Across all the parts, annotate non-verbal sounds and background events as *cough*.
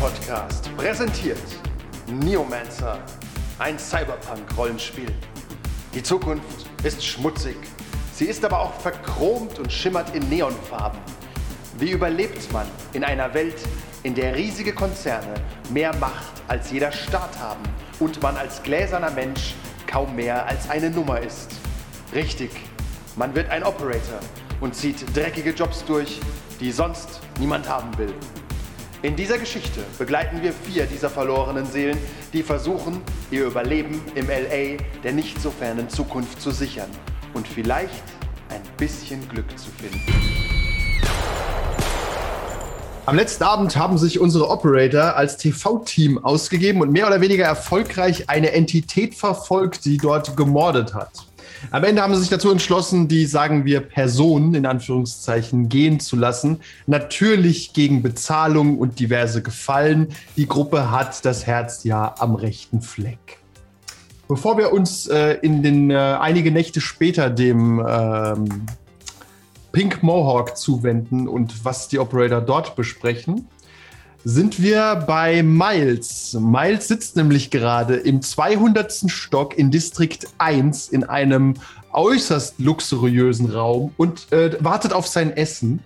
Rollenspiel-Podcast präsentiert Neomancer, ein Cyberpunk-Rollenspiel. Die Zukunft ist schmutzig, sie ist aber auch verchromt und schimmert in Neonfarben. Wie überlebt man in einer Welt, in der riesige Konzerne mehr Macht als jeder Staat haben und man als gläserner Mensch kaum mehr als eine Nummer ist? Richtig, man wird ein Operator und zieht dreckige Jobs durch, die sonst niemand haben will. In dieser Geschichte begleiten wir vier dieser verlorenen Seelen, die versuchen, ihr Überleben im LA der nicht so fernen Zukunft zu sichern und vielleicht ein bisschen Glück zu finden. Am letzten Abend haben sich unsere Operator als TV-Team ausgegeben und mehr oder weniger erfolgreich eine Entität verfolgt, die dort gemordet hat. Am Ende haben sie sich dazu entschlossen, die, sagen wir, Person in Anführungszeichen gehen zu lassen. Natürlich gegen Bezahlung und diverse Gefallen. Die Gruppe hat das Herz ja am rechten Fleck. Bevor wir uns äh, in den äh, einige Nächte später dem ähm, Pink Mohawk zuwenden und was die Operator dort besprechen, sind wir bei Miles. Miles sitzt nämlich gerade im 200. Stock in Distrikt 1 in einem äußerst luxuriösen Raum und äh, wartet auf sein Essen.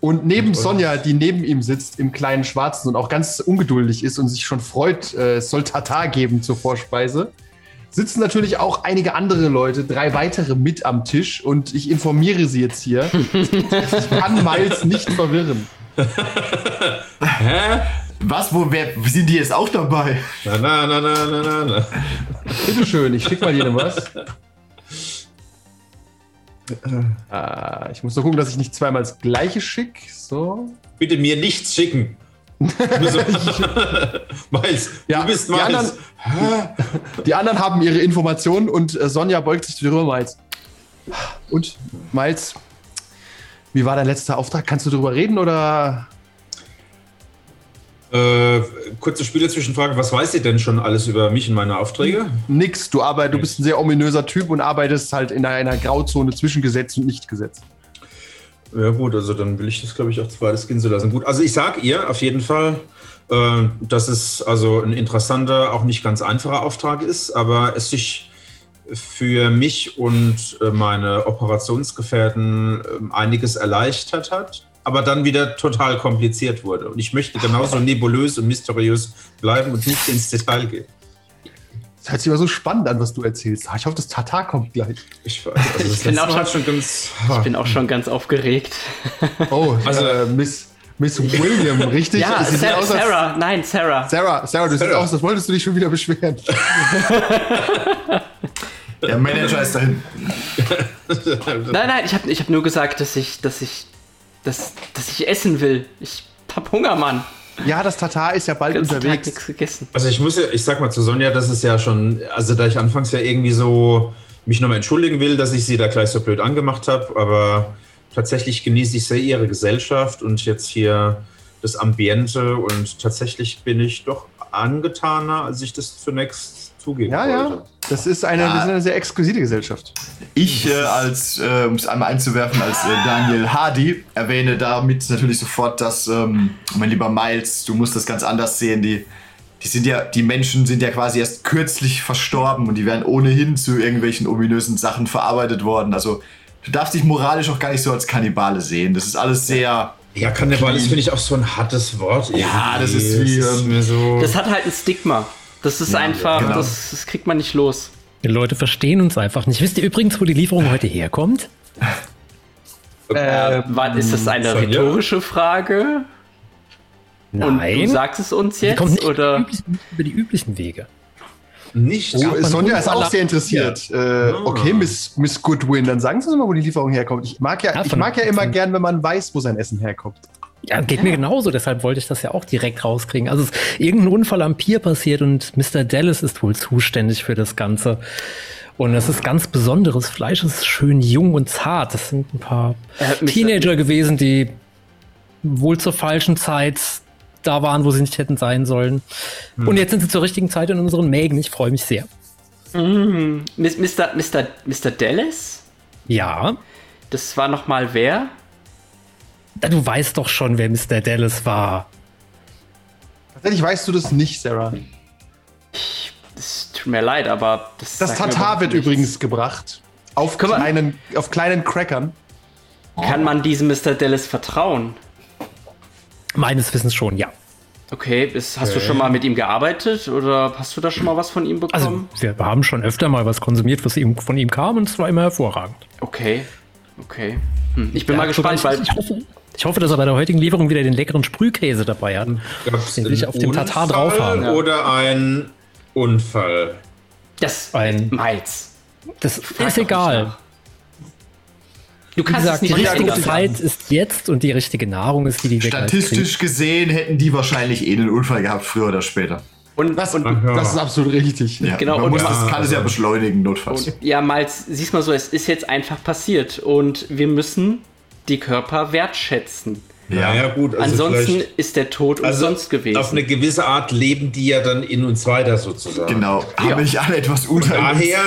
Und neben Sonja, die neben ihm sitzt, im kleinen Schwarzen und auch ganz ungeduldig ist und sich schon freut, äh, es soll Tatar geben zur Vorspeise, sitzen natürlich auch einige andere Leute, drei weitere mit am Tisch und ich informiere sie jetzt hier. *laughs* ich kann Miles nicht verwirren. *laughs* Hä? Was? Wo, wer, sind die jetzt auch dabei? Na, na, na, na, na, na, na. Bitteschön, ich schick mal jedem was. Ah, ich muss nur gucken, dass ich nicht zweimal das gleiche schick. So. Bitte mir nichts schicken. Mais, *laughs* Ja, du bist die Mais. anderen- Die anderen haben ihre Informationen und äh, Sonja beugt sich zu dir rüber, Miles. Und, Miles, wie war dein letzter Auftrag? Kannst du darüber reden oder? Äh, kurze Spielerzwischenfrage. Was weiß ihr denn schon alles über mich und meine Aufträge? Nix, du arbeitest, du bist ein sehr ominöser Typ und arbeitest halt in einer Grauzone zwischen Gesetz und Nichtgesetz. Ja gut, also dann will ich das, glaube ich, auch zweites gehen zu lassen. Gut, also ich sag ihr auf jeden Fall, äh, dass es also ein interessanter, auch nicht ganz einfacher Auftrag ist, aber es sich für mich und äh, meine Operationsgefährten äh, einiges erleichtert hat, aber dann wieder total kompliziert wurde. Und ich möchte genauso *laughs* nebulös und mysteriös bleiben und nicht ins Detail gehen. Das hört sich aber so spannend an, was du erzählst. Ich hoffe, das Tatar kommt gleich. Ich weiß, also das bin auch schon- schon ganz. Ich bin auch schon ganz aufgeregt. Oh, *laughs* Also- äh, Miss, Miss William, richtig? Ja, Sie Sarah, aus, Sarah, nein, Sarah. Sarah, Sarah, du siehst Sarah. aus, als wolltest du dich schon wieder beschweren. *laughs* Der Manager ist dahin. *laughs* Nein, nein, ich habe ich hab nur gesagt, dass ich, dass ich, dass, dass ich essen will. Ich hab Hunger, Mann. Ja, das Tatar ist ja bald Tag unterwegs. nichts gegessen. Also ich muss ja, ich sag mal zu Sonja, das ist ja schon, also da ich anfangs ja irgendwie so mich nochmal entschuldigen will, dass ich sie da gleich so blöd angemacht habe, aber tatsächlich genieße ich sehr ihre Gesellschaft und jetzt hier das Ambiente und tatsächlich bin ich doch angetaner, als ich das zunächst zugeben Ja, ja. Das ist eine, das ist eine sehr exklusive Gesellschaft. Ich, äh, als, äh, um es einmal einzuwerfen, als äh, Daniel Hardy, erwähne damit natürlich sofort, dass, ähm, mein lieber Miles, du musst das ganz anders sehen. Die, die sind ja, die Menschen sind ja quasi erst kürzlich verstorben und die werden ohnehin zu irgendwelchen ominösen Sachen verarbeitet worden. Also du darfst dich moralisch auch gar nicht so als Kannibale sehen. Das ist alles sehr Ja, Kannibal ist, finde ich, auch so ein hartes Wort. Ja, das irgendwie. ist wie, Es ähm, mir so. Das hat halt ein Stigma. Das ist einfach, genau. das, das kriegt man nicht los. Die Leute verstehen uns einfach nicht. Wisst ihr übrigens, wo die Lieferung heute herkommt? Äh, war, ist das eine Sonja? rhetorische Frage? Und du sagst es uns Die jetzt? kommt nicht Oder? Über, die üblichen, über die üblichen Wege. nicht. Oh, Sonja ist auch sehr interessiert. Äh, okay, Miss, Miss Goodwin, dann sagen Sie uns mal, wo die Lieferung herkommt. Ich mag ja, Ja, ich mag ja immer gern, wenn man weiß, wo sein Essen herkommt. Ja, geht mir genauso, deshalb wollte ich das ja auch direkt rauskriegen. Also es ist irgendein Unfall am Pier passiert und Mr. Dallas ist wohl zuständig für das Ganze. Und es ist ganz besonderes Fleisch, es ist schön jung und zart. Das sind ein paar Äh. Teenager gewesen, die wohl zur falschen Zeit da waren, wo sie nicht hätten sein sollen. Und jetzt sind sie zur richtigen Zeit in unseren Mägen. Ich freue mich sehr. Mis- Mr. Mr. Mr. Dallas? Ja, Das war noch mal wer? Da du weißt doch schon, wer Mr. Dallas war. Tatsächlich weißt du das nicht, Sarah. Es tut mir leid, aber das. Das Tatar wird nichts. übrigens gebracht. Auf kleinen, auf kleinen Crackern. Kann man diesem Mr. Dallas vertrauen? Meines Wissens schon, ja. Okay, ist, hast du schon mal mit ihm gearbeitet oder hast du da schon mal was von ihm Also bekommen? wir haben schon öfter mal was konsumiert, was ihm, von ihm kam und es war immer hervorragend. okay, okay. Hm. Ich bin Ja, mal gespannt, ich, weil ich, hoffe, ich hoffe, dass er bei der heutigen Lieferung wieder den leckeren Sprühkäse dabei hat. Gab's Den will ich einen auf dem Tatar Unfall drauf haben. Oder ein Unfall. das Ein- Miles. Das Frag ist egal. Du Wie kannst gesagt, es die richtige richtig Zeit ist jetzt und die richtige Nahrung ist die, die wir Statistisch gesehen hätten die wahrscheinlich eh einen Unfall gehabt, früher oder später. Und, Das, und, ja. das ist absolut richtig. Ja, Genau, man und- muss das kann es ja beschleunigen, notfalls. und ja, Miles, siehst mal so, es ist jetzt einfach passiert und wir müssen die Körper wertschätzen. Ja, ja gut. Also Ansonsten ist der Tod also umsonst gewesen. Auf eine gewisse Art leben die ja dann in uns weiter sozusagen. Genau. Haben wir nicht alle etwas unter uns? Daher.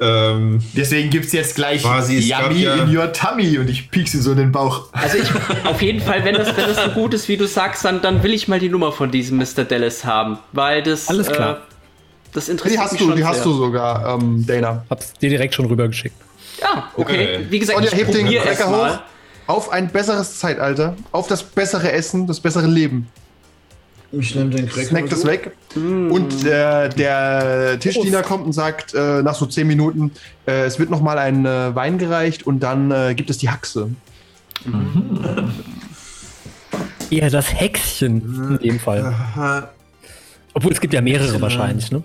Ähm, Deswegen gibt es jetzt gleich Quasi, Yummy ja- in your tummy und ich piekse so in den Bauch. Also ich, auf jeden Fall, wenn das, wenn das so gut ist, wie du sagst, dann, dann will ich mal die Nummer von diesem Mr. Dallas haben, weil das, Alles klar. Äh, das interessiert Die hast mich du, schon die sehr. hast du sogar, ähm, Dana. Hab's dir direkt schon rübergeschickt. Ja, okay. Okay. Wie gesagt, Sonja, ich heb den Cracker hoch. mal. Auf ein besseres Zeitalter, auf das bessere Essen, das bessere Leben. ich nehme den Cracker. Snack das weg. Und äh, der Tischdiener kommt und sagt äh, nach so zehn Minuten, äh, es wird noch mal ein äh, Wein gereicht und dann äh, gibt es die Haxe. Eher das Hexchen in dem Fall. Obwohl es gibt ja mehrere wahrscheinlich, ne?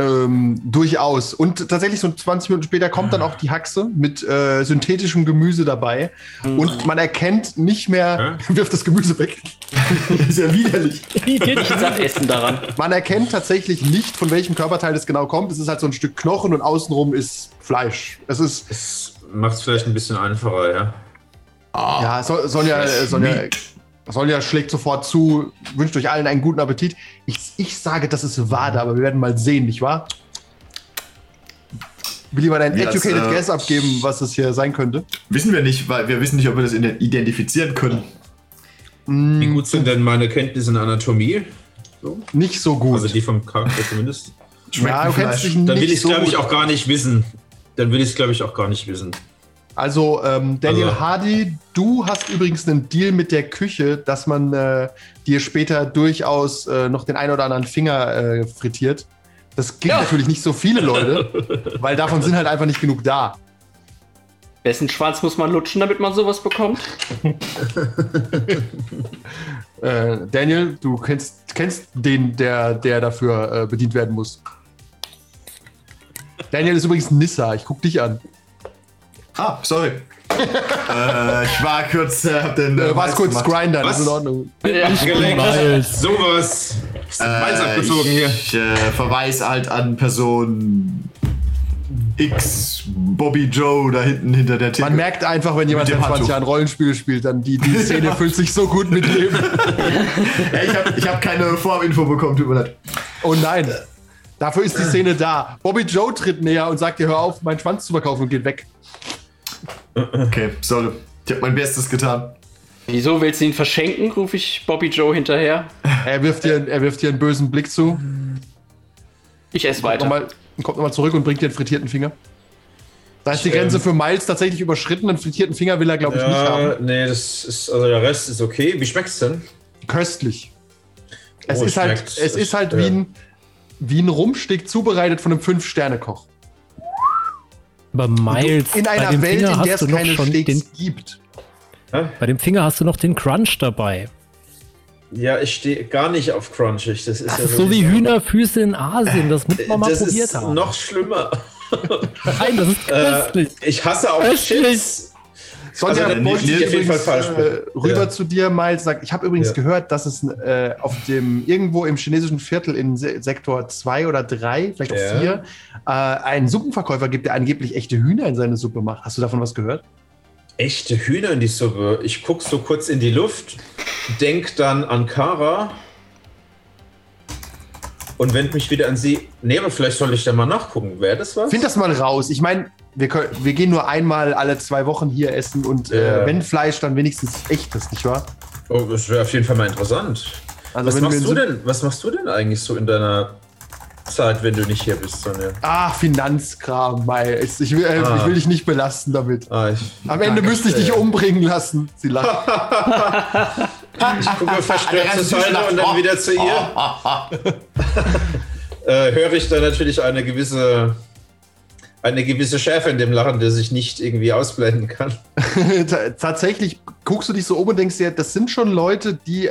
Ähm, durchaus. Und tatsächlich so 20 Minuten später kommt dann auch die Haxe mit äh, synthetischem Gemüse dabei. Und man erkennt nicht mehr, *laughs* wirft das Gemüse weg. Das *laughs* ist ja widerlich. Essen daran. Man erkennt tatsächlich nicht, von welchem Körperteil das genau kommt. Es ist halt so ein Stück Knochen und außenrum ist Fleisch. Es ist, Das macht es vielleicht ein bisschen einfacher, ja. ja, so, Sonja, Sonja, Sonja schlägt sofort zu, wünscht euch allen einen guten Appetit. Ich, ich sage, das ist Wade, aber wir werden mal sehen, nicht wahr? Will jemand einen Ja, das, educated äh, guess abgeben, was es hier sein könnte? Wissen wir nicht, weil wir wissen nicht, ob wir das identifizieren können. Wie gut sind denn meine Kenntnisse in Anatomie? Nicht so gut. Also die vom Charakter zumindest. ja, du kennst dich Dann will nicht ich es, so glaube ich, auch gar nicht wissen. Dann will ich es, glaube ich, auch gar nicht wissen. Also, ähm, Daniel Also- Hardy, du hast übrigens einen Deal mit der Küche, dass man äh, dir später durchaus äh, noch den einen oder anderen Finger äh, frittiert. Das gibt natürlich nicht so viele Leute, *laughs* weil davon sind halt einfach nicht genug da. Wessen Schwanz muss man lutschen, damit man sowas bekommt? *laughs* Äh, Daniel, du kennst, kennst den, der, der dafür äh, bedient werden muss. Daniel ist übrigens Nissa, ich guck dich an. Ah, sorry. *laughs* äh, ich war kurz, äh, hab den. Äh, warst kurz. Grinder, Was? ist in Ordnung. Gelenkt. Sowas. Weiß abgezogen hier. Ich äh, verweise halt an Person X, Bobby Joe da hinten hinter der Theke. Man merkt einfach, wenn jemand seit dem 20 Handtuch. Jahren Rollenspiele spielt, dann die, die *laughs* Szene füllt sich so gut mit Leben. *laughs* Ja, ich habe ich hab keine Vorabinfo bekommen, tut mir leid. Oh nein. Dafür ist die Szene da. Bobby Joe tritt näher und sagt dir, hör auf, meinen Schwanz zu verkaufen und geht weg. Okay, sorry. Ich habe mein Bestes getan. Wieso willst du ihn verschenken? rufe ich Bobby Joe hinterher. Er wirft dir, er wirft dir einen bösen Blick zu. Ich esse weiter. Nochmal, kommt nochmal zurück und bringt dir einen frittierten Finger. Da ist die Grenze für Miles tatsächlich überschritten. Einen frittierten Finger will er, glaube ich, nicht Ja, haben. nee, das ist, also der Rest ist okay. Wie schmeckt's denn? Köstlich. Es Oh, ist halt, schmeckt. es ist halt Ja. wie ein, wie ein Rumstick zubereitet von einem Fünf-Sterne-Koch. Aber Miles, In bei einer dem Welt, Finger in der hast es du noch keine schon Steaks den, gibt. bei dem Finger hast du noch den Crunch dabei. Ja, ich stehe gar nicht auf crunchig. Das ist Das ja ist so wie Hühnerfüße in Asien, das muss man mal das probiert ist haben. noch schlimmer. Nein, das ist köstlich. Äh, ich hasse auch Köstlich. Chips. Sonja Also, wollte Nils ich auf jeden Fall falsch äh, rüber Ja. zu dir, Miles. Sagt, ich habe übrigens Ja. gehört, dass es äh, auf dem irgendwo im chinesischen Viertel in Se Sektor 2 oder 3, vielleicht auch Ja. 4, äh, einen Suppenverkäufer gibt, der angeblich echte Hühner in seine Suppe macht. Hast du davon was gehört? Echte Hühner in die Suppe. Ich gucke so kurz in die Luft, denk dann an Kara und wende mich wieder an sie. Nee, aber vielleicht soll ich da mal nachgucken. Wäre das was? Find das mal raus. Ich meine, wir, können- wir gehen nur einmal alle zwei Wochen hier essen und äh, Ja. wenn Fleisch, dann wenigstens echtes, nicht wahr? oh, das wäre auf jeden Fall mal interessant. Also was, wenn wir machst du so- denn, was machst du denn eigentlich so in deiner Zeit, wenn du nicht hier bist, Sonja? Ah, Finanzkram, Miles. Ich will, äh, Ah. ich will dich nicht belasten damit. Ah, ich, Am Ende müsste ich dich umbringen lassen. Sie *laughs* lacht. ich gucke verstört zur Seite und dann wieder zu ihr. *laughs* *laughs* äh, höre ich da natürlich eine gewisse, eine gewisse Schärfe in dem Lachen, der sich nicht irgendwie ausblenden kann. *laughs* Ta- Tatsächlich guckst du dich so um und denkst dir, das sind schon Leute, die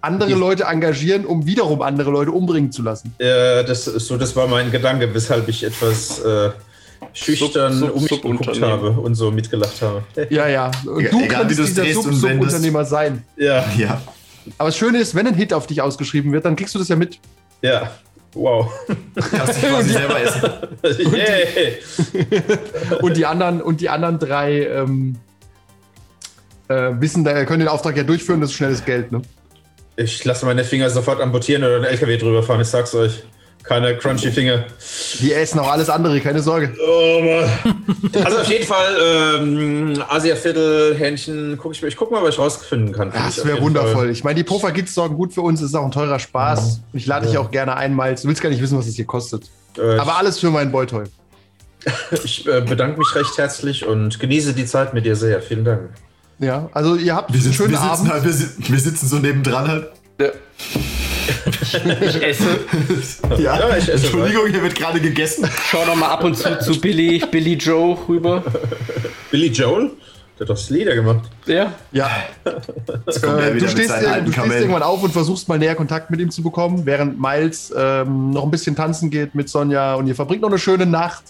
andere Leute engagieren, um wiederum andere Leute umbringen zu lassen. Äh, das, ist so, das war mein Gedanke, weshalb ich etwas äh, schüchtern Sub- Sub- um mich geguckt habe und so mitgelacht habe. *laughs* Ja, ja. Und Ja, du egal, kannst dieser drehst Sub und wendest. Subunternehmer sein. Ja, Ja. Aber das Schöne ist, wenn ein Hit auf dich ausgeschrieben wird, dann kriegst du das ja mit. ja. Wow. Kannst dich quasi selber essen. *laughs* Yay. Und die anderen, und die anderen drei ähm, äh, wissen, da können den Auftrag ja durchführen, das ist schnelles Geld, ne? Ich lasse meine Finger sofort amputieren oder einen LKW drüber fahren, ich sag's euch. Keine crunchy Finger. Die essen auch alles andere, keine Sorge. Oh Mann. *laughs* Also auf jeden Fall ähm, Asia-Viertel, Hähnchen, guck ich, mir- ich guck mal, was ich rausfinden kann. Das wäre wundervoll. Fall. Ich meine, die Puffer Kids sorgen gut für uns, es ist auch ein teurer Spaß. Ich lade dich auch gerne einmal. Du willst gar nicht wissen, was es hier kostet. Äh, Aber alles für meinen Boytoy. *laughs* ich äh, bedanke mich recht herzlich und genieße die Zeit mit dir sehr. Vielen Dank. Ja, also ihr habt Wir, einen sitzen, schönen wir, sitzen Abend. halt, wir, wir sitzen so nebendran halt. Ich esse. *laughs* Ja, Ja, ich esse Entschuldigung, hier wird gerade gegessen. Schau doch mal ab und zu zu Billy, Billy Joe rüber. Billy Joel? Der hat doch das gemacht. Ja. Ja, Jetzt kommt er äh, wieder du, stehst, seinen alten du stehst irgendwann auf und versuchst mal näher Kontakt mit ihm zu bekommen, während Miles ähm, noch ein bisschen tanzen geht mit Sonja und ihr verbringt noch eine schöne Nacht.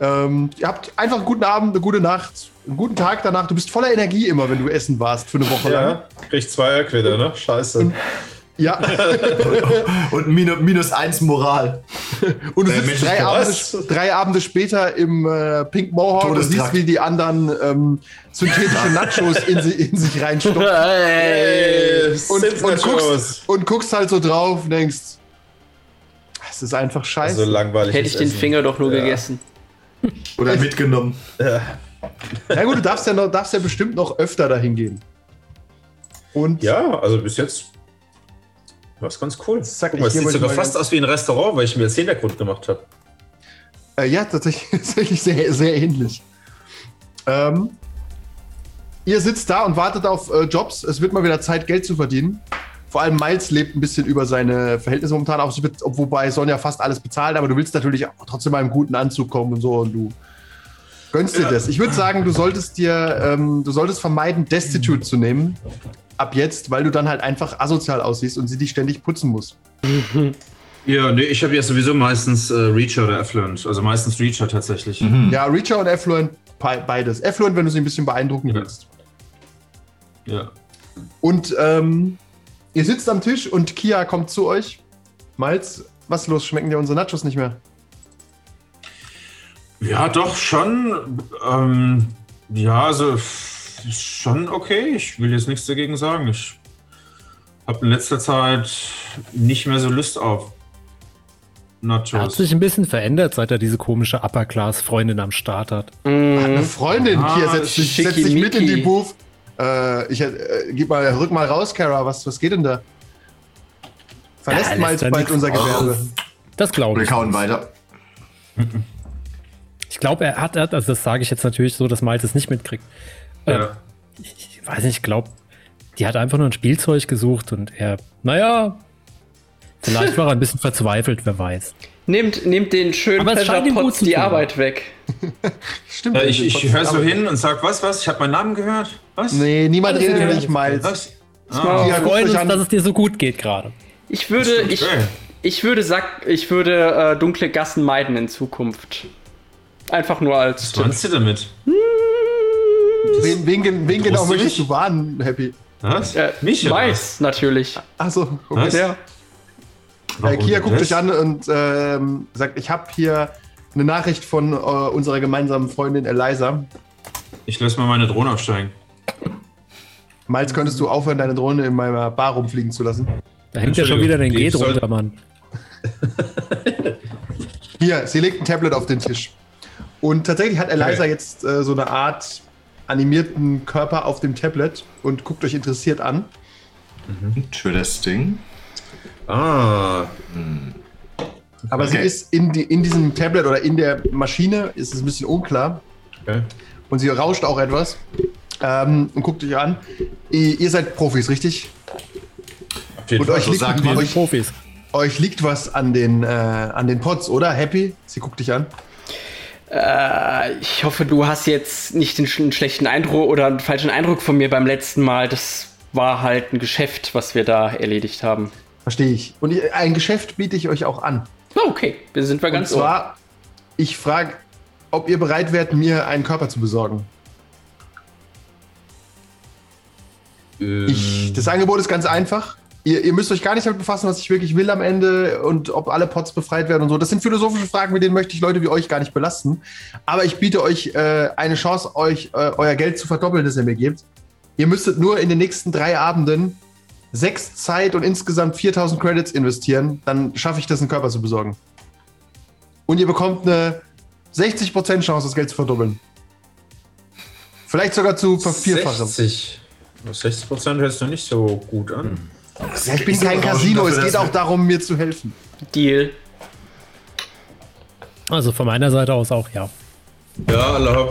Ähm, ihr habt einfach einen guten Abend, eine gute Nacht, einen guten Tag danach. Du bist voller Energie immer, wenn du essen warst für eine Woche lang. Ja, kriegt zwei Quitter, ne? Scheiße. Ja, *laughs* Und minus, minus eins Moral. und du Äh, sitzt drei Abende, drei Abende später im äh, Pink Mohawk und siehst, wie die anderen ähm, synthetische Nachos in, in sich reinstopfen. Hey, und, und, guckst, und guckst halt so drauf und denkst, es ist einfach scheiße. So langweilig. Hätte ich den Finger doch nur gegessen. Oder mitgenommen. Na gut, du darfst ja, noch, darfst ja bestimmt noch öfter dahin gehen. Und Ja, also bis jetzt war es ganz cool. Guck mal, es sieht sogar fast ganz- aus wie ein Restaurant, weil ich mir jetzt Hintergrund gemacht habe. äh, ja, tatsächlich, *laughs* tatsächlich sehr, sehr ähnlich. Ähm, ihr sitzt da und wartet auf äh, Jobs. Es wird mal wieder Zeit, Geld zu verdienen. Vor allem Miles lebt ein bisschen über seine Verhältnisse momentan, auch, ob- wobei Sonja fast alles bezahlt, aber du willst natürlich auch trotzdem mal im guten Anzug kommen und so und du gönnst dir das. Ich würde sagen, du solltest dir, ähm, du solltest vermeiden, Destitute zu nehmen. Ab jetzt, weil du dann halt einfach asozial aussiehst und sie dich ständig putzen muss. *laughs* Ja, nee, ich habe ja sowieso meistens äh, Reacher oder Affluent. Also meistens Reacher tatsächlich. Ja, Reacher und Affluent, be- beides. Affluent, wenn du sie ein bisschen beeindrucken Ja. willst. Ja. Und ähm, ihr sitzt am Tisch und Kia kommt zu euch. Miles, was ist los? Schmecken dir unsere Nachos nicht mehr? Ja, doch, schon. Ähm, ja, also schon okay. Ich will jetzt nichts dagegen sagen. Ich habe in letzter Zeit nicht mehr so Lust auf Er hat Nachos. sich ein bisschen verändert, seit er diese komische Upper-Class-Freundin am Start hat. Eine Freundin, Ah, Kia, setzt sich, setzt sich mit in die. Booth. Äh, ich, äh, gib mal, rück mal raus, Kara. Was, was geht denn da? Verlässt Ja, er bald unser. Gewerbe. Das glaube Wir ich. kauen weiter. *laughs* Ich Ich glaube, er hat, also das sage ich jetzt natürlich so, dass Miles es nicht mitkriegt. Ja. Ich weiß nicht, ich glaube, die hat einfach nur ein Spielzeug gesucht und er, naja, vielleicht war er ein bisschen verzweifelt, wer weiß. Nehmt, nehmt den schönen Aber es scheint ihm gut Pleasure-Pots die. Arbeit weg. *laughs* Stimmt. Ja, ich also, ich höre so hin und sag, was, was? Ich habe meinen Namen gehört? Was? Nee, niemand redet über dich, Miles. Was? Wir guckt freuen uns, an. dass es dir so gut geht gerade. Ich würde, ich, ich würde sag, ich würde äh, dunkle Gassen meiden in Zukunft. Einfach nur als Was meinst du damit? Wen, wen, gen- wen genau möchtest mich? du warnen, Happy? Was? Äh, Mich oder was? Mais, natürlich. Achso, okay. Was? Ja. Äh, Kia guckt dich an und ähm, sagt, ich habe hier eine Nachricht von äh, unserer gemeinsamen Freundin Eliza. Ich lasse mal meine Drohne aufsteigen. Miles, könntest du aufhören, deine Drohne in meiner Bar rumfliegen zu lassen? Da hängt ja schon wieder dein G drunter, Mann. Hier, sie legt ein Tablet auf den Tisch. Und tatsächlich hat Eliza Okay. jetzt äh, so eine Art animierten Körper auf dem Tablet und guckt euch interessiert an. Interesting. Ah, Aber sie Okay. ist in, die, in diesem Tablet oder in der Maschine, ist es ein bisschen unklar. okay. Und sie rauscht auch etwas. Ähm, und guckt euch an. Ihr, ihr seid Profis, richtig? Auf jeden Und Fall. euch so liegt, euch, Profis. euch liegt was an den, äh, an den Pots, oder? Happy? Sie guckt dich an. Äh, ich hoffe, du hast jetzt nicht den, einen schlechten Eindruck oder einen falschen Eindruck von mir beim letzten Mal. Das war halt ein Geschäft, was wir da erledigt haben. Verstehe ich. Und ein Geschäft biete ich euch auch an. Oh, okay, wir sind wir Und ganz ohr. zwar, ich frage, ob ihr bereit wärt, mir einen Körper zu besorgen. Ähm, Ich, das Angebot ist ganz einfach. Ihr, ihr müsst euch gar nicht damit befassen, was ich wirklich will am Ende und ob alle Pots befreit werden und so. Das sind philosophische Fragen, mit denen möchte ich Leute wie euch gar nicht belasten. Aber ich biete euch äh, eine Chance, euch äh, euer Geld zu verdoppeln, das ihr mir gebt. Ihr müsstet nur in den nächsten drei Abenden sechs Zeit und insgesamt 4000 Credits investieren. Dann schaffe ich das, einen Körper zu besorgen. Und ihr bekommt eine 60% Chance, das Geld zu verdoppeln. Vielleicht sogar zu vervierfachen. 60. 60 Prozent hört sich noch nicht so gut an. Ja, ich bin kein Casino, es geht auch darum, mir zu helfen. Deal. Also von meiner Seite aus auch, ja. Ja, Allah.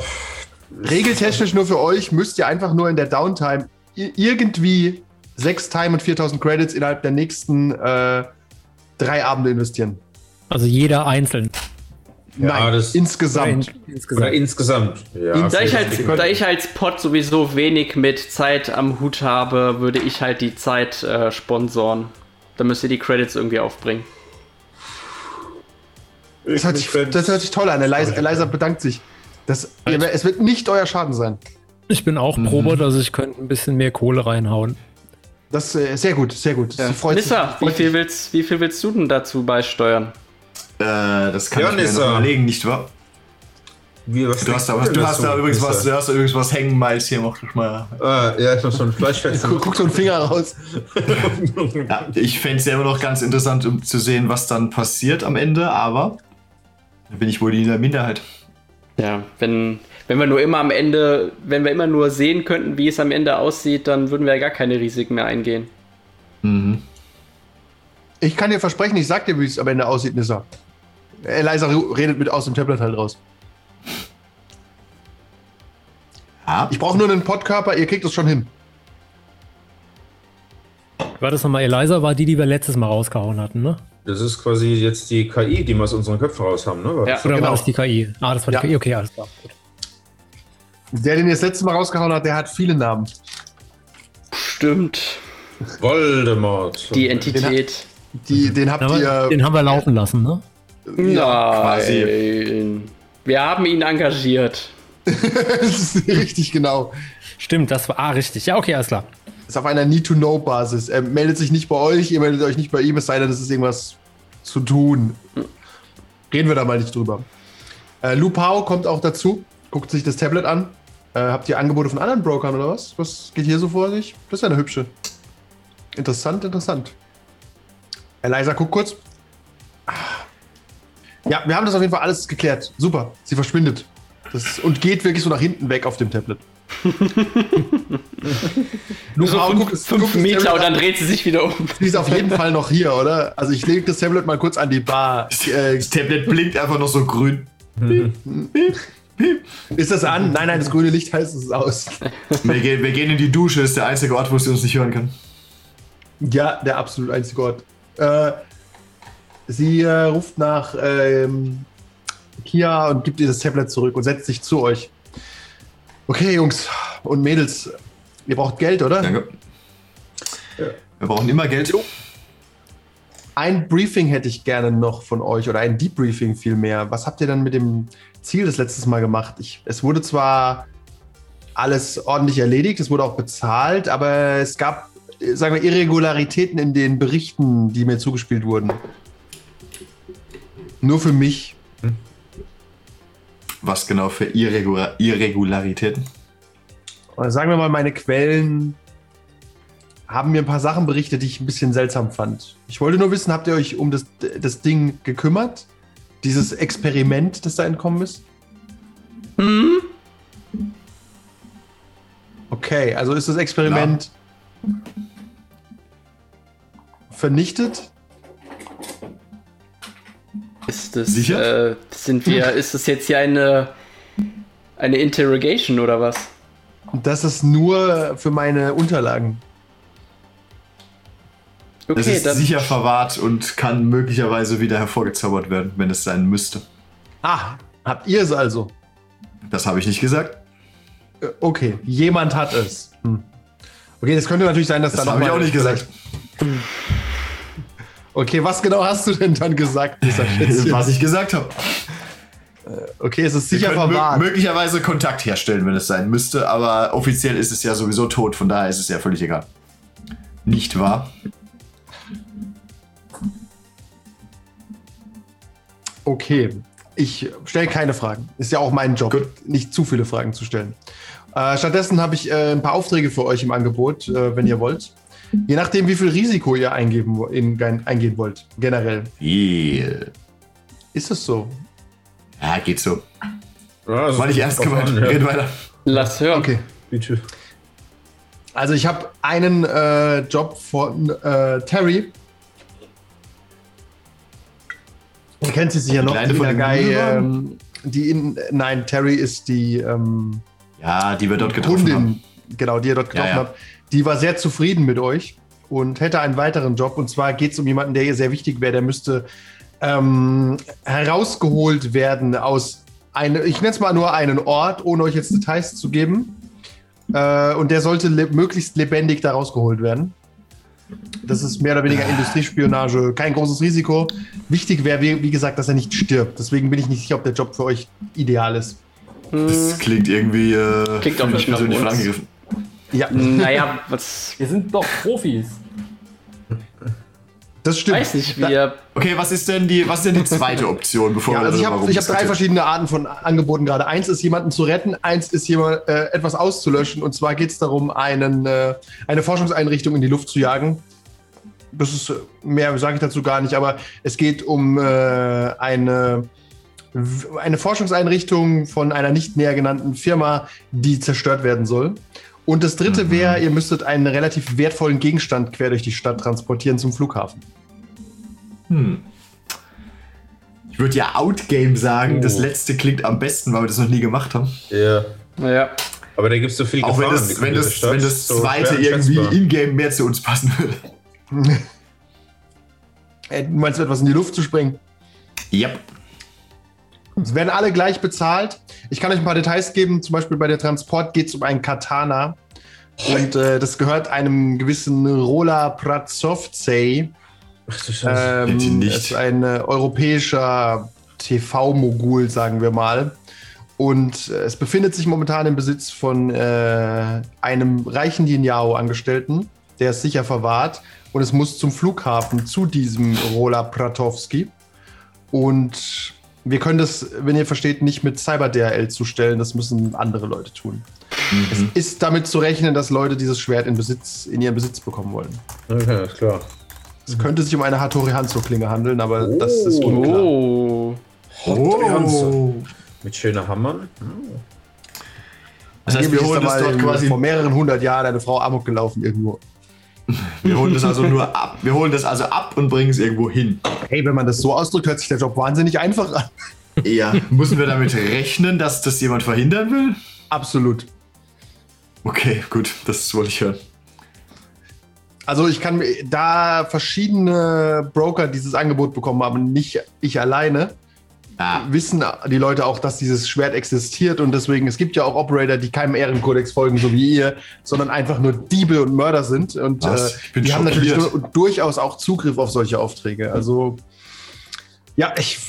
Regeltechnisch nur für euch müsst ihr einfach nur in der Downtime irgendwie sechs Time und 4000 Credits innerhalb der nächsten äh, drei Abende investieren. Also jeder einzeln. Nein, das- insgesamt. in, Oder insgesamt. insgesamt. Ja, Da ich, als, da ich als Pod sowieso wenig mit Zeit am Hut habe, würde ich halt die Zeit äh, sponsoren. Da müsst ihr die Credits irgendwie aufbringen. Das hört, sich, das hört sich toll an. Eliza, Eliza bedankt sich. Das, ihr, es wird nicht euer Schaden sein. Ich bin auch Probe, also ich könnte ein bisschen mehr Kohle reinhauen. Das äh, sehr gut, sehr gut. Sie freut Nissa, sich. wie viel, willst, wie viel willst du denn dazu beisteuern? Äh, das kann Ja, ich mir noch überlegen, nicht wahr? Wie, was Du hast da, was, du hast da übrigens was, du hast da übrigens was hängen, Miles, hier mach das mal. Ah, ja, ich muss schon Fleisch Guck, *laughs* guck so einen Finger raus. *laughs* Ja, ich fände es ja immer noch ganz interessant, um zu sehen, was dann passiert am Ende, aber da bin ich wohl in der Minderheit. Ja, wenn, wenn wir nur immer am Ende, wenn wir immer nur sehen könnten, wie es am Ende aussieht, dann würden wir ja gar keine Risiken mehr eingehen. Mhm. Ich kann dir versprechen, ich sag dir, wie es am Ende aussieht, Nissa. Eliza redet mit aus dem Tablet halt raus. Ja, Ich brauche nur einen Podkörper, ihr kriegt es schon hin. War das nochmal Eliza, war die, die wir letztes Mal rausgehauen hatten, ne? Das ist quasi jetzt die KI, die wir aus unseren Köpfen raus haben, ne? Ja. Oder Genau. war das die KI? Ah, das war die Ja. KI, okay, alles klar. Gut. Der, den ihr das letzte Mal rausgehauen hat, der hat viele Namen. Stimmt. Voldemort. Die Entität. Die, den habt Aber ihr. den haben wir laufen lassen, ne? Nein. Wir haben ihn engagiert. *laughs* das ist richtig genau. Stimmt, das war ah, richtig. Ja, okay, alles klar. ist auf einer Need-to-Know-Basis. Er meldet sich nicht bei euch, ihr meldet euch nicht bei ihm, es sei denn, es ist irgendwas zu tun. Reden wir da mal nicht drüber. Äh, Lu Pao kommt auch dazu, guckt sich das Tablet an. Äh, habt ihr Angebote von anderen Brokern oder was? Was geht hier so vor sich? Das ist ja eine hübsche. Interessant, interessant. Eliza, guck kurz. Ja, wir haben das auf jeden Fall alles geklärt. Super, sie verschwindet. Das, und geht wirklich so nach hinten weg auf dem Tablet. *laughs* Lu So fünf, guckt das- fünf guckt das Meter und dann an. dreht sie sich wieder um. Die ist auf jeden Fall noch hier, oder? Also ich lege das Tablet mal kurz an die Bar. Äh, das Tablet blinkt einfach noch so grün. *laughs* Ist das an? Nein, nein, das grüne Licht heißt, es ist aus. Wir gehen, wir gehen in die Dusche, ist der einzige Ort, wo sie uns nicht hören kann. Ja, der absolut einzige Ort. Äh, sie äh, ruft nach ähm, Kia und gibt ihr das Tablet zurück und setzt sich zu euch. Okay, Jungs und Mädels, ihr braucht Geld, oder? Danke. Wir brauchen immer Geld. Ein Briefing hätte ich gerne noch von euch oder ein Debriefing vielmehr. Was habt ihr dann mit dem Ziel das letztes Mal gemacht? Ich, es wurde zwar alles ordentlich erledigt, es wurde auch bezahlt, aber es gab, sagen wir, Irregularitäten in den Berichten, die mir zugespielt wurden. Nur für mich. Was genau für Irregular Irregularitäten? Sagen wir mal, meine Quellen haben mir ein paar Sachen berichtet, die ich ein bisschen seltsam fand. Ich wollte nur wissen, habt ihr euch um das, das Ding gekümmert? Dieses Experiment, das da entkommen ist? Okay, also ist das Experiment vernichtet? Ist das, Sicher? Äh, sind wir, *laughs* ist das jetzt hier eine, eine Interrogation oder was? Das ist nur für meine Unterlagen. Es Okay, ist dann sicher verwahrt und kann möglicherweise wieder hervorgezaubert werden, wenn es sein müsste. Ah, habt ihr es also? Das habe ich nicht gesagt. Äh, Okay, jemand hat es. Hm. Okay, das könnte natürlich sein, dass Das da noch habe ich auch nicht gesagt. Okay, was genau hast du denn dann gesagt, dieser *laughs* Schätzchen? Was ich gesagt habe. Okay, es ist sicher verwahrt. möglicherweise Kontakt herstellen, wenn es sein müsste, aber offiziell ist es ja sowieso tot, von daher ist es ja völlig egal. Nicht wahr? Okay, ich stelle keine Fragen. Ist ja auch mein Job, nicht zu viele Fragen zu stellen. Äh, stattdessen habe ich äh, ein paar Aufträge für euch im Angebot, äh, wenn ihr wollt. *laughs* Je nachdem, wie viel Risiko ihr eingeben, in, eingehen wollt, generell. Viel. Ist es so? Ja, geht so. Ja, also War nicht ernst gemeint. ja. Red weiter. lass hören. Okay. Bitte. Also ich habe einen äh, Job von äh, Terry. Ihr kennt sie sicher noch, Kleine die von Guy, ähm, die in, nein, Terry ist die ähm, Ja, die wir dort getroffen haben. Kundin, genau, die ihr dort getroffen Ja, ja. habt. Die war sehr zufrieden mit euch und hätte einen weiteren Job. Und zwar geht es um jemanden, der ihr sehr wichtig wäre. Der müsste ähm, herausgeholt werden aus einem, ich nenne es mal nur einen Ort, ohne euch jetzt Details zu geben. Äh, und der sollte le möglichst lebendig da rausgeholt werden. Das ist mehr oder weniger Industriespionage, kein großes Risiko. Wichtig wäre, wie, wie gesagt, dass er nicht stirbt. Deswegen bin ich nicht sicher, ob der Job für euch ideal ist. Das klingt irgendwie. Äh, Klingt auch nicht nach persönlich uns. angegriffen. Ja, Naja, was. Wir sind doch Profis. das stimmt. Weiß nicht, wir. Okay, was ist denn die, was ist denn die zweite Option, bevor Ja, wir also ich darüber habe ich hab drei verschiedene Arten von Angeboten gerade. Eins ist, jemanden zu retten, eins ist, jemand, äh, etwas auszulöschen. Und zwar geht es darum, einen, äh, eine Forschungseinrichtung in die Luft zu jagen. Das ist, äh, mehr sage ich dazu gar nicht, aber es geht um äh, eine, eine Forschungseinrichtung von einer nicht näher genannten Firma, die zerstört werden soll. Und das dritte wäre, ihr müsstet einen relativ wertvollen Gegenstand quer durch die Stadt transportieren zum Flughafen. Ich würde ja Outgame sagen, Oh. das letzte klingt am besten, weil wir das noch nie gemacht haben. Ja. Naja. Aber da gibt es so viel Auch wenn das, wenn das, Stadt wenn das so zweite irgendwie in-game mehr zu uns passen würde. *laughs* Äh, du meinst etwas in die Luft zu springen? Yep. Es werden alle gleich bezahlt. Ich kann euch ein paar Details geben. Zum Beispiel bei der Transport geht es um einen Katana. Und äh, das gehört einem gewissen Rola Pratsovtsey. Ach du Scheiße. Ähm, Bitte nicht. ist ein äh, europäischer TV-Mogul, sagen wir mal. Und äh, es befindet sich momentan im Besitz von äh, einem reichen Lineao-Angestellten. Der ist sicher verwahrt. Und es muss zum Flughafen zu diesem Rola Pratowski. Und wir können das, wenn ihr versteht, nicht mit Cyber-DRL zustellen. Das müssen andere Leute tun. Es ist damit zu rechnen, dass Leute dieses Schwert in, Besitz, in ihren Besitz bekommen wollen. Okay, ist klar. Es könnte sich um eine Hattori Hanzo-Klinge handeln, aber das ist unklar. Oh. Oh. Mit schönen Hammern. Das heißt, wir holen da das dort quasi, vor mehreren hundert Jahren eine Frau Amok gelaufen irgendwo. Wir holen das also nur ab. Wir holen das also ab und bringen es irgendwo hin. Hey, wenn man das so ausdrückt, hört sich der Job wahnsinnig einfach an. Ja, müssen wir damit rechnen, dass das jemand verhindern will? Absolut. Okay, gut, das wollte ich hören. Also ich kann, da verschiedene Broker dieses Angebot bekommen haben, nicht ich alleine, Ah, wissen die Leute auch, dass dieses Schwert existiert und deswegen, es gibt ja auch Operator, die keinem Ehrenkodex folgen, so wie ihr, sondern einfach nur Diebe und Mörder sind und äh, die haben natürlich nur, durchaus auch Zugriff auf solche Aufträge. Also ja, ich,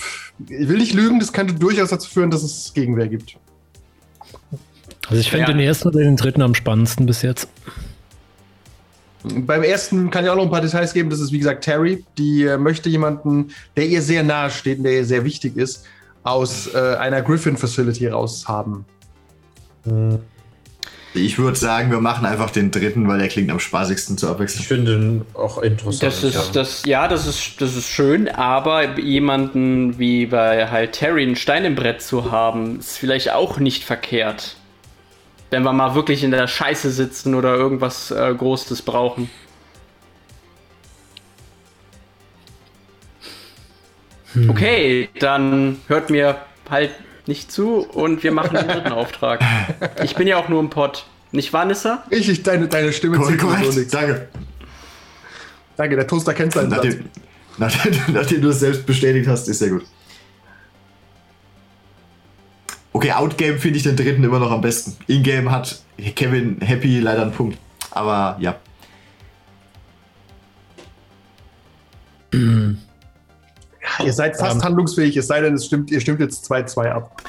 ich will nicht lügen, das könnte durchaus dazu führen, dass es Gegenwehr gibt. Also ich finde Ja. den ersten oder den dritten am spannendsten bis jetzt. Beim ersten kann ich auch noch ein paar Details geben. Das ist, wie gesagt, Terry. Die äh, möchte jemanden, der ihr sehr nahe steht und der ihr sehr wichtig ist, aus äh, einer Griffin-Facility raus haben. ich würde sagen, wir machen einfach den dritten, weil der klingt am spaßigsten zu Ich abwechseln. finde ihn auch interessant. Das ist, ja. das, ja, das ist, das ist schön, aber jemanden wie bei halt Terry einen Stein im Brett zu haben, ist vielleicht auch nicht verkehrt. Wenn wir mal wirklich in der Scheiße sitzen oder irgendwas äh, Großes brauchen. Okay, dann hört mir halt nicht zu und wir machen den dritten *laughs* Auftrag. Ich bin ja auch nur im Pott. Nicht wahr, Nissa? Richtig, deine, deine Stimme Korrekt, zieht so nichts. Danke. Danke, der Toaster kennt seinen Satz. Nachdem, nachdem, *laughs* nachdem du es selbst bestätigt hast, ist sehr gut. Okay, Outgame finde ich den dritten immer noch am besten. Ingame hat Kevin Happy leider einen Punkt. Aber ja. Ihr seid fast handlungsfähig, es sei denn, es stimmt, ihr stimmt jetzt 2-2 ab.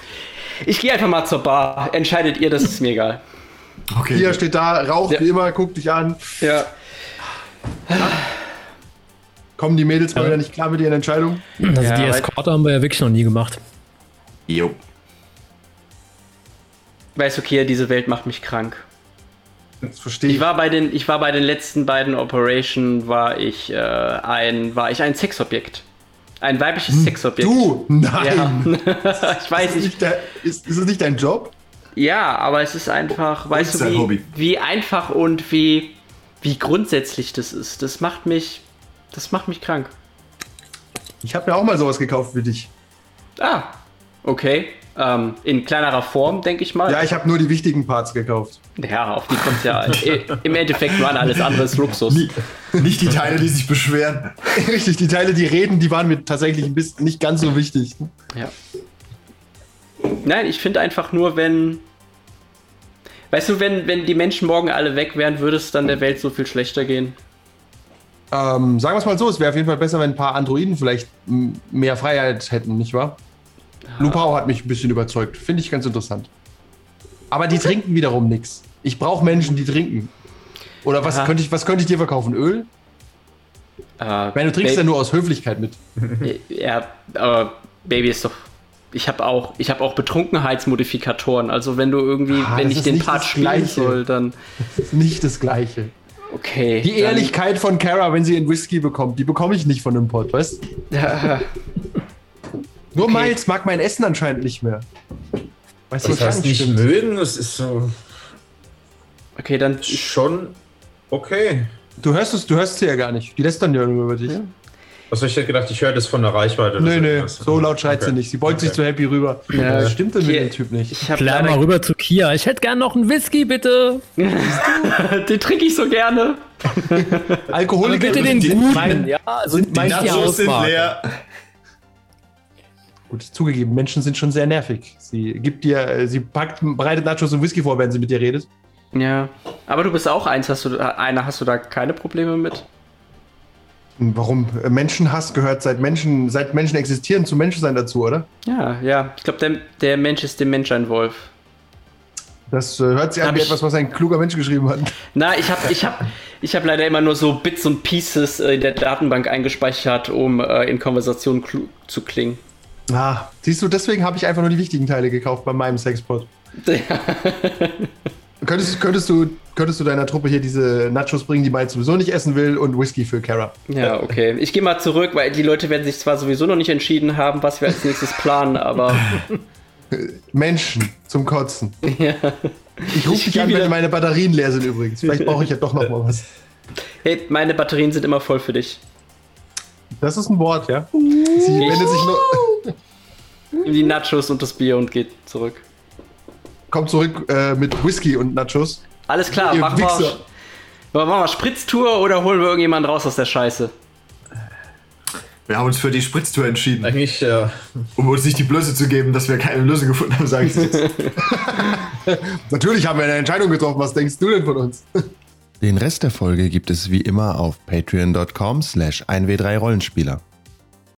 Ich gehe einfach mal zur Bar. Entscheidet ihr, das ist mir egal. Okay. Hier steht da, raucht Ja. wie immer, guckt dich an. Ja. Kommen die Mädels mal wieder nicht klar mit ihren Entscheidungen? Also Ja, die Eskorte haben wir ja wirklich noch nie gemacht. Jo. Weiß okay, diese Welt macht mich krank. Das verstehe Ich ich. war bei den, ich war bei den letzten beiden Operation war ich äh, ein, war ich ein Sexobjekt. Ein weibliches Sexobjekt. Du? Nein! Ja. *laughs* ich weiß Ist, nicht. der, ist, ist es nicht dein Job? Ja, aber es ist einfach, weißt du, sein wie, Hobby. wie einfach und wie, wie grundsätzlich das ist. Das macht mich, das macht mich krank. Ich habe mir auch mal sowas gekauft wie dich. Ah, okay. Ähm, in kleinerer Form, denke ich mal. Ja, ich habe nur die wichtigen Parts gekauft. Ja, auf die kommt ja i- im Endeffekt an alles andere ist Luxus. Nie- Nicht die Teile, die sich beschweren. *laughs* Richtig, die Teile, die reden, die waren mir tatsächlich ein bisschen nicht ganz so wichtig. Ja. Nein, ich finde einfach nur, wenn. Weißt du, wenn, wenn die Menschen morgen alle weg wären, würde es dann der Welt so viel schlechter gehen. Ähm, sagen wir es mal so, es wäre auf jeden Fall besser, wenn ein paar Androiden vielleicht mehr Freiheit hätten, nicht wahr? Lupao hat mich ein bisschen überzeugt. Finde ich ganz interessant. Aber die trinken wiederum nichts. Ich brauche Menschen, die trinken. Oder was könnte, ich, was könnte ich dir verkaufen? Öl? Äh, Ich meine, du trinkst Ba- ja nur aus Höflichkeit mit. Ja, aber Baby ist doch. Ich habe auch, ich habe auch Betrunkenheitsmodifikatoren. Also wenn du irgendwie, Ah, wenn ich den Part spielen soll, dann Das ist nicht das Gleiche. okay. Die Ehrlichkeit von Kara, wenn sie einen Whisky bekommt, die bekomme ich nicht von einem Pod, weißt du? *laughs* Nur Okay. Miles mag mein Essen anscheinend nicht mehr. Weißt du, Das was heißt nicht nicht stimmt? mögen, es ist so okay, dann schon okay. Du hörst es, du hörst sie ja gar nicht. Die lässt dann ja nur über dich. Also ich hätte gedacht, ich höre das von der Reichweite. Nee, nee, irgendwas. so laut schreit sie Okay. nicht. Sie beugt sich Okay. zu Happy rüber. Ja. Was stimmt denn mit dem Typ nicht? ich habe Klar, mal rüber zu Kia. Ich hätte gern noch einen Whisky, bitte. *laughs* den trinke ich so gerne. Alkoholiker. bitte den guten. mein- ja, also sind die Nachos sind leer. Gut, zugegeben, Menschen sind schon sehr nervig. Sie gibt dir, äh, sie packt, bereitet Nachos und Whisky vor, wenn sie mit dir redet. Ja, aber du bist auch eins. Hast du, einer hast du da keine Probleme mit? Hm, Warum? Äh, Menschenhass gehört seit Menschen, seit Menschen existieren zum Menschsein dazu, oder? Ja, ja. Ich glaube, der, der Mensch ist dem Mensch ein Wolf. Das äh, hört sich an wie etwas, was ein kluger Mensch geschrieben hat. Na, ich habe ich hab, ich hab leider immer nur so Bits und Pieces äh, in der Datenbank eingespeichert, um äh, in Konversationen zu klingen. Ah, siehst du, deswegen habe ich einfach nur die wichtigen Teile gekauft bei meinem Sexpot. *laughs* Könntest, könntest, du, könntest du deiner Truppe hier diese Nachos bringen, die Miles sowieso nicht essen will, und Whisky für Kara? Ja, okay. Ich gehe mal zurück, weil die Leute werden sich zwar sowieso noch nicht entschieden haben, was wir als nächstes planen, aber *laughs* Menschen zum Kotzen. *laughs* ja. Ich rufe dich an, wenn meine Batterien leer sind übrigens. Vielleicht brauche ich ja doch noch mal was. hey, meine Batterien sind immer voll für dich. Das ist ein Wort, ja? Sie wendet sich nur. Nimm die Nachos und das Bier und geht zurück. Kommt zurück äh, mit Whisky und Nachos. Alles klar, Ihr machen wir, Wichser. machen wir Spritztour oder holen wir irgendjemanden raus aus der Scheiße? Wir haben uns für die Spritztour entschieden. Eigentlich, ja. Um uns nicht die Blöße zu geben, dass wir keine Lösung gefunden haben, sage ich jetzt. *laughs* *laughs* Natürlich haben wir eine Entscheidung getroffen. Was denkst du denn von uns? Den Rest der Folge gibt es wie immer auf patreon.com slash 1w3rollenspieler.